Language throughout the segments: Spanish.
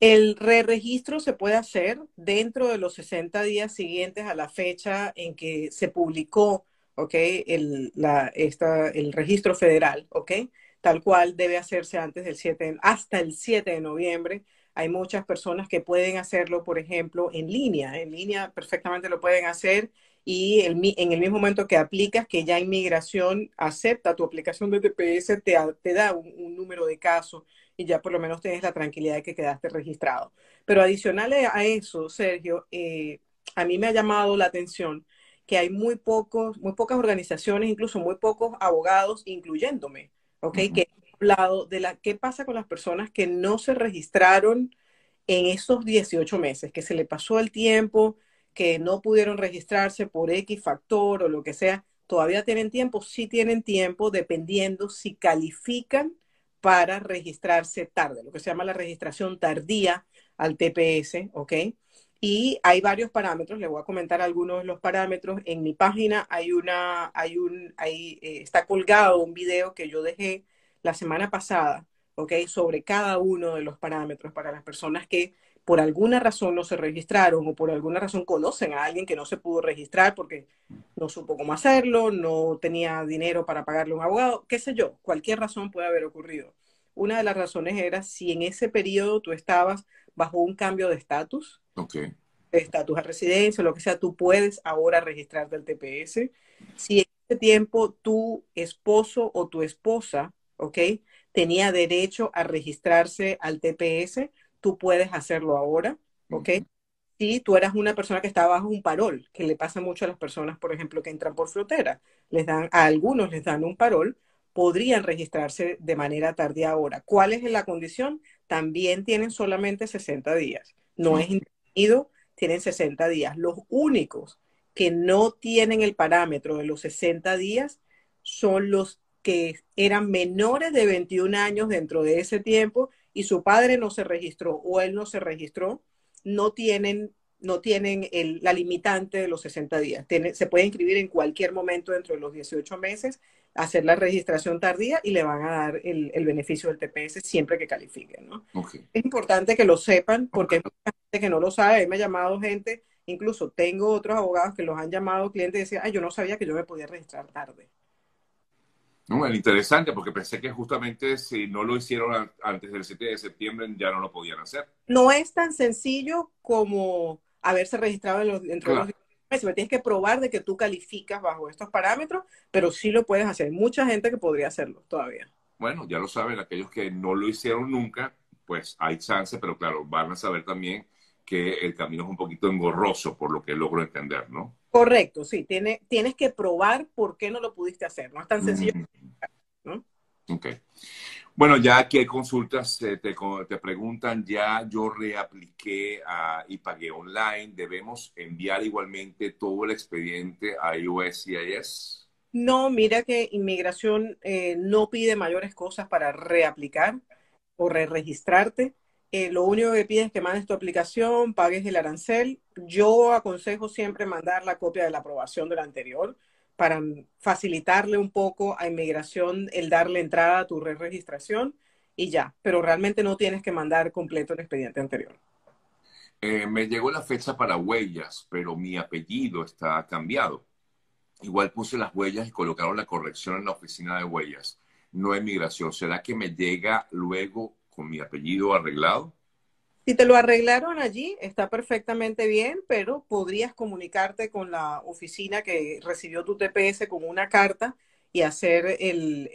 El re-registro se puede hacer dentro de los 60 días siguientes a la fecha en que se publicó. El, esta, el registro federal. Tal cual debe hacerse antes del 7, hasta el 7 de noviembre. Hay muchas personas que pueden hacerlo, por ejemplo, en línea. En línea perfectamente lo pueden hacer y en el mismo momento que aplicas, que ya inmigración acepta tu aplicación de TPS, te, te da un, un, número de casos y ya por lo menos tienes la tranquilidad de que quedaste registrado. Pero adicional a eso, Sergio, eh, a mí me ha llamado la atención que hay muy pocos, muy pocas organizaciones, incluso muy pocos abogados, incluyéndome, ¿ok? Uh -huh. Que he hablado de la, qué pasa con las personas que no se registraron en esos 18 meses, que se le pasó el tiempo, que no pudieron registrarse por X factor o lo que sea, todavía tienen tiempo, sí tienen tiempo, dependiendo si califican para registrarse tarde, lo que se llama la registración tardía al TPS, ¿ok? Y hay varios parámetros, le voy a comentar algunos de los parámetros. En mi página hay una, hay un, ahí eh, está colgado un video que yo dejé la semana pasada, ¿ok? Sobre cada uno de los parámetros para las personas que por alguna razón no se registraron o por alguna razón conocen a alguien que no se pudo registrar porque no supo cómo hacerlo, no tenía dinero para pagarle a un abogado, qué sé yo, cualquier razón puede haber ocurrido. Una de las razones era si en ese periodo tú estabas bajo un cambio de estatus, okay. de estatus a residencia, lo que sea, tú puedes ahora registrarte al TPS. Si en ese tiempo tu esposo o tu esposa, ¿ok? Tenía derecho a registrarse al TPS, tú puedes hacerlo ahora, ¿ok? Uh -huh. Si tú eras una persona que estaba bajo un parol, que le pasa mucho a las personas, por ejemplo, que entran por frontera, les dan, a algunos les dan un parol, podrían registrarse de manera tardía ahora. ¿Cuál es la condición? También tienen solamente 60 días. No es indefinido, tienen 60 días. Los únicos que no tienen el parámetro de los 60 días son los que eran menores de 21 años dentro de ese tiempo y su padre no se registró o él no se registró, no tienen, no tienen el, la limitante de los 60 días. Tiene, se puede inscribir en cualquier momento dentro de los 18 meses, hacer la registración tardía y le van a dar el, el beneficio del TPS siempre que califiquen. ¿no? Okay. Es importante que lo sepan porque okay. hay mucha gente que no lo sabe. Me ha llamado gente, incluso tengo otros abogados que los han llamado clientes y decían, ay, yo no sabía que yo me podía registrar tarde. No, interesante, porque pensé que justamente si no lo hicieron antes del 7 de septiembre ya no lo podían hacer. No es tan sencillo como haberse registrado en los, dentro claro. de los meses. Me tienes que probar de que tú calificas bajo estos parámetros, pero sí lo puedes hacer. Hay mucha gente que podría hacerlo todavía. Bueno, ya lo saben, aquellos que no lo hicieron nunca, pues hay chance, pero claro, van a saber también que el camino es un poquito engorroso, por lo que logro entender, ¿no? Correcto, sí. Tiene, tienes que probar por qué no lo pudiste hacer. No es tan sencillo. Mm. Ok. Bueno, ya aquí hay consultas, eh, te, te, preguntan, ya yo reapliqué y pagué online, ¿debemos enviar igualmente todo el expediente a USCIS? No, mira que inmigración eh, no pide mayores cosas para reaplicar o re registrarte. Eh, lo único que pide es que mandes tu aplicación, pagues el arancel. Yo aconsejo siempre mandar la copia de la aprobación de la anterior para facilitarle un poco a inmigración el darle entrada a tu re registración y ya, pero realmente no tienes que mandar completo el expediente anterior. Eh, me llegó la fecha para huellas, pero mi apellido está cambiado. Igual puse las huellas y colocaron la corrección en la oficina de huellas. No hay migración. ¿Será que me llega luego con mi apellido arreglado? Si te lo arreglaron allí, está perfectamente bien, pero podrías comunicarte con la oficina que recibió tu TPS con una carta y hacer el,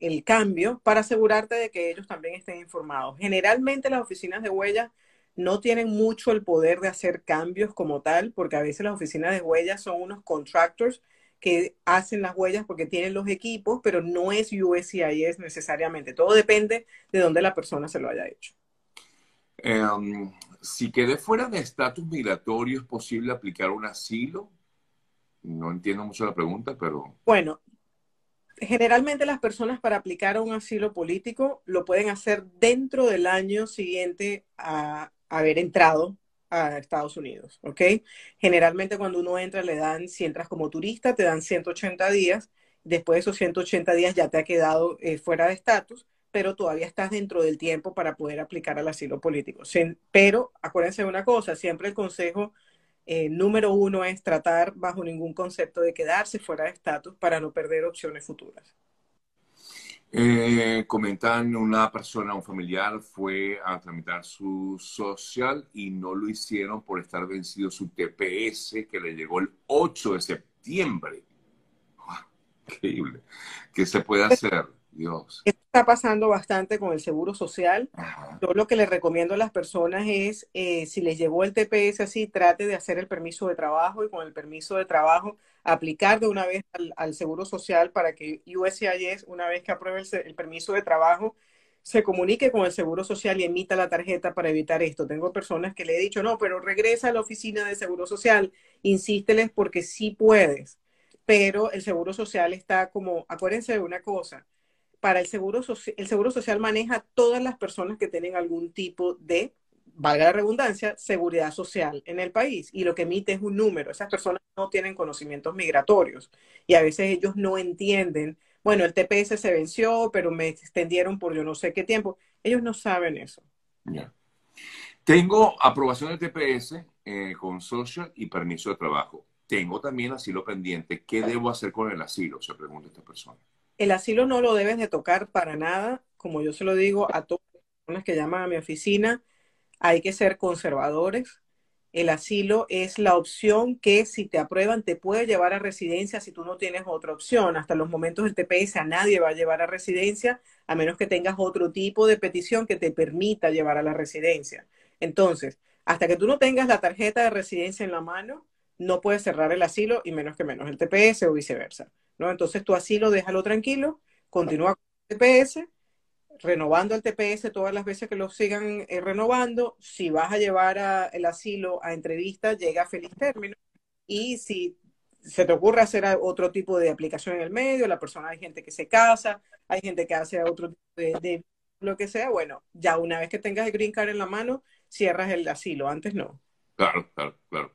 el, cambio para asegurarte de que ellos también estén informados. Generalmente las oficinas de huellas no tienen mucho el poder de hacer cambios como tal, porque a veces las oficinas de huellas son unos contractors que hacen las huellas porque tienen los equipos, pero no es USCIS necesariamente. Todo depende de dónde la persona se lo haya hecho. Um, si quedé fuera de estatus migratorio, ¿es posible aplicar un asilo? No entiendo mucho la pregunta, pero... Bueno, generalmente las personas para aplicar un asilo político lo pueden hacer dentro del año siguiente a haber entrado a Estados Unidos, ¿ok? Generalmente cuando uno entra le dan, si entras como turista, te dan 180 días, después de esos 180 días ya te ha quedado eh, fuera de estatus, pero todavía estás dentro del tiempo para poder aplicar al asilo político. pero acuérdense de una cosa, siempre el consejo eh, número uno es tratar bajo ningún concepto de quedarse fuera de estatus para no perder opciones futuras. Eh, comentan una persona, un familiar, fue a tramitar su social y no lo hicieron por estar vencido su TPS que le llegó el 8 de septiembre. increíble. ¿Qué se puede hacer? Dios. Está pasando bastante con el seguro social. Yo lo que les recomiendo a las personas es, eh, si les llegó el TPS así, trate de hacer el permiso de trabajo y con el permiso de trabajo aplicar de una vez al, seguro social para que USCIS, una vez que apruebe el, permiso de trabajo, se comunique con el seguro social y emita la tarjeta para evitar esto. Tengo personas que le he dicho, no, pero regresa a la oficina de seguro social, insísteles porque sí puedes, pero el seguro social está como, acuérdense de una cosa, para el seguro, el seguro social maneja todas las personas que tienen algún tipo de, valga la redundancia, seguridad social en el país y lo que emite es un número. Esas personas no tienen conocimientos migratorios y a veces ellos no entienden, bueno, el TPS se venció, pero me extendieron por yo no sé qué tiempo. Ellos no saben eso. Tengo aprobación del TPS eh, con social y permiso de trabajo. Tengo también asilo pendiente. ¿Qué debo hacer con el asilo? Se pregunta esta persona. El asilo no lo debes de tocar para nada, como yo se lo digo a todas las personas que llaman a mi oficina, hay que ser conservadores. El asilo es la opción que si te aprueban te puede llevar a residencia si tú no tienes otra opción. Hasta los momentos del TPS a nadie va a llevar a residencia a menos que tengas otro tipo de petición que te permita llevar a la residencia. Entonces, hasta que tú no tengas la tarjeta de residencia en la mano, no puedes cerrar el asilo y menos que menos el TPS o viceversa. Entonces tu asilo déjalo tranquilo, continúa con el TPS, renovando el TPS todas las veces que lo sigan eh, renovando. Si vas a llevar el asilo a entrevista, llega a feliz término. Y si se te ocurre hacer otro tipo de aplicación en el medio, la persona, hay gente que se casa, hay gente que hace otro tipo de, de lo que sea, bueno, ya una vez que tengas el green card en la mano, cierras el asilo, antes no. Claro, claro, claro.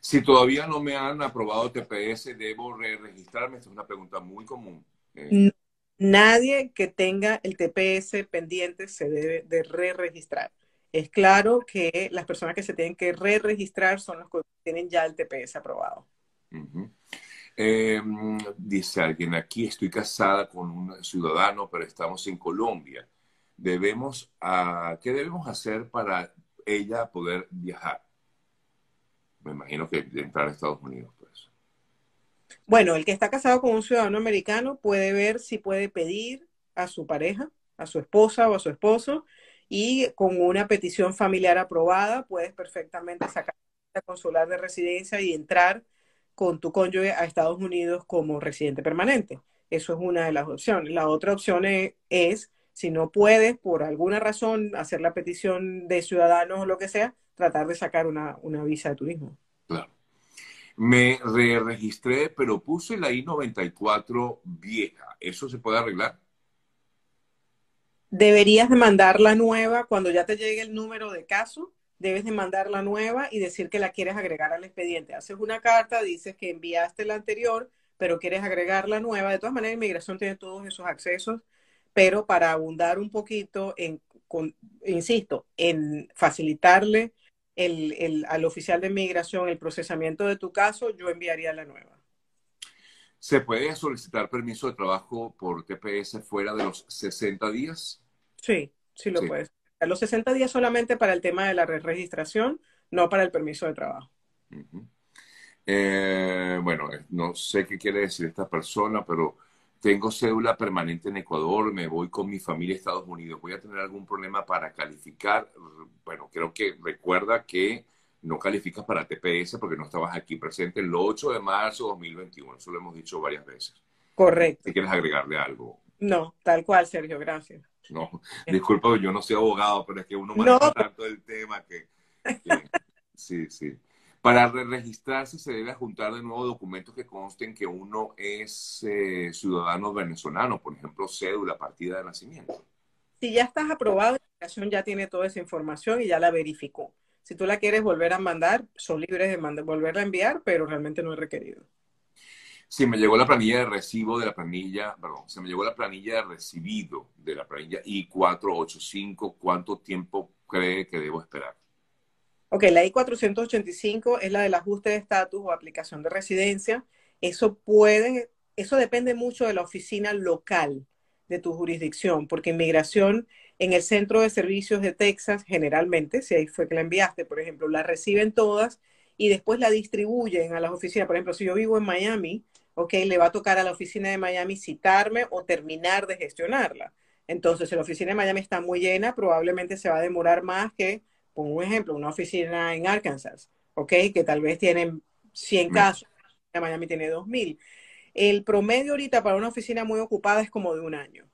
Si todavía no me han aprobado TPS, ¿debo re-registrarme? Esta es una pregunta muy común. Eh, nadie que tenga el TPS pendiente se debe de re-registrar. Es claro que las personas que se tienen que re-registrar son los que tienen ya el TPS aprobado. Em, dice alguien, aquí estoy casada con un ciudadano, pero estamos en Colombia. Debemos, uh, ¿Qué debemos hacer para ella poder viajar? Me imagino que entrar a Estados Unidos. Pues. Bueno, el que está casado con un ciudadano americano puede ver si puede pedir a su pareja, a su esposa o a su esposo, y con una petición familiar aprobada puedes perfectamente sacar la consular de residencia y entrar con tu cónyuge a Estados Unidos como residente permanente. Eso es una de las opciones. La otra opción es, es si no puedes por alguna razón hacer la petición de ciudadanos o lo que sea, tratar de sacar una, visa de turismo. Claro. Me re registré, pero puse la I-94 vieja. ¿Eso se puede arreglar? Deberías de mandar la nueva cuando ya te llegue el número de caso. Debes de mandar la nueva y decir que la quieres agregar al expediente. Haces una carta, dices que enviaste la anterior, pero quieres agregar la nueva. De todas maneras, inmigración tiene todos esos accesos, pero para abundar un poquito en, insisto, en facilitarle el, al oficial de inmigración el procesamiento de tu caso, yo enviaría la nueva. ¿Se puede solicitar permiso de trabajo por TPS fuera de los 60 días? Sí, sí lo puedes. A los 60 días solamente para el tema de la registración, no para el permiso de trabajo. Eh, bueno, no sé qué quiere decir esta persona, pero tengo cédula permanente en Ecuador, me voy con mi familia a Estados Unidos, ¿voy a tener algún problema para calificar? Bueno, creo que recuerda que no calificas para TPS porque no estabas aquí presente el 8 de marzo de 2021, eso lo hemos dicho varias veces. Correcto. Si quieres agregarle algo. No, tal cual, Sergio, gracias. No, disculpa, yo no soy abogado, pero es que uno maneja tanto el tema que sí, sí. Para registrarse se debe juntar de nuevo documentos que consten que uno es eh, ciudadano venezolano, por ejemplo, cédula, partida de nacimiento. Si ya estás aprobado, la educación ya tiene toda esa información y ya la verificó. Si tú la quieres volver a mandar, son libres de volverla a enviar, pero realmente no es requerido. Sí, me llegó la planilla de recibo de la planilla, perdón, se me llegó la planilla de recibido de la planilla I-485. ¿Cuánto tiempo cree que debo esperar? Ok, la I-485 es la del ajuste de estatus o aplicación de residencia. Eso puede, eso depende mucho de la oficina local de tu jurisdicción, porque inmigración en el centro de servicios de Texas, generalmente, si ahí fue que la enviaste, por ejemplo, la reciben todas y después la distribuyen a las oficinas. Por ejemplo, si yo vivo en Miami, ok, le va a tocar a la oficina de Miami citarme o terminar de gestionarla. Entonces, si la oficina de Miami está muy llena, probablemente se va a demorar más que, por un ejemplo, una oficina en Arkansas, ok, que tal vez tienen 100 casos, Miami tiene 2000. El promedio ahorita para una oficina muy ocupada es como de un año.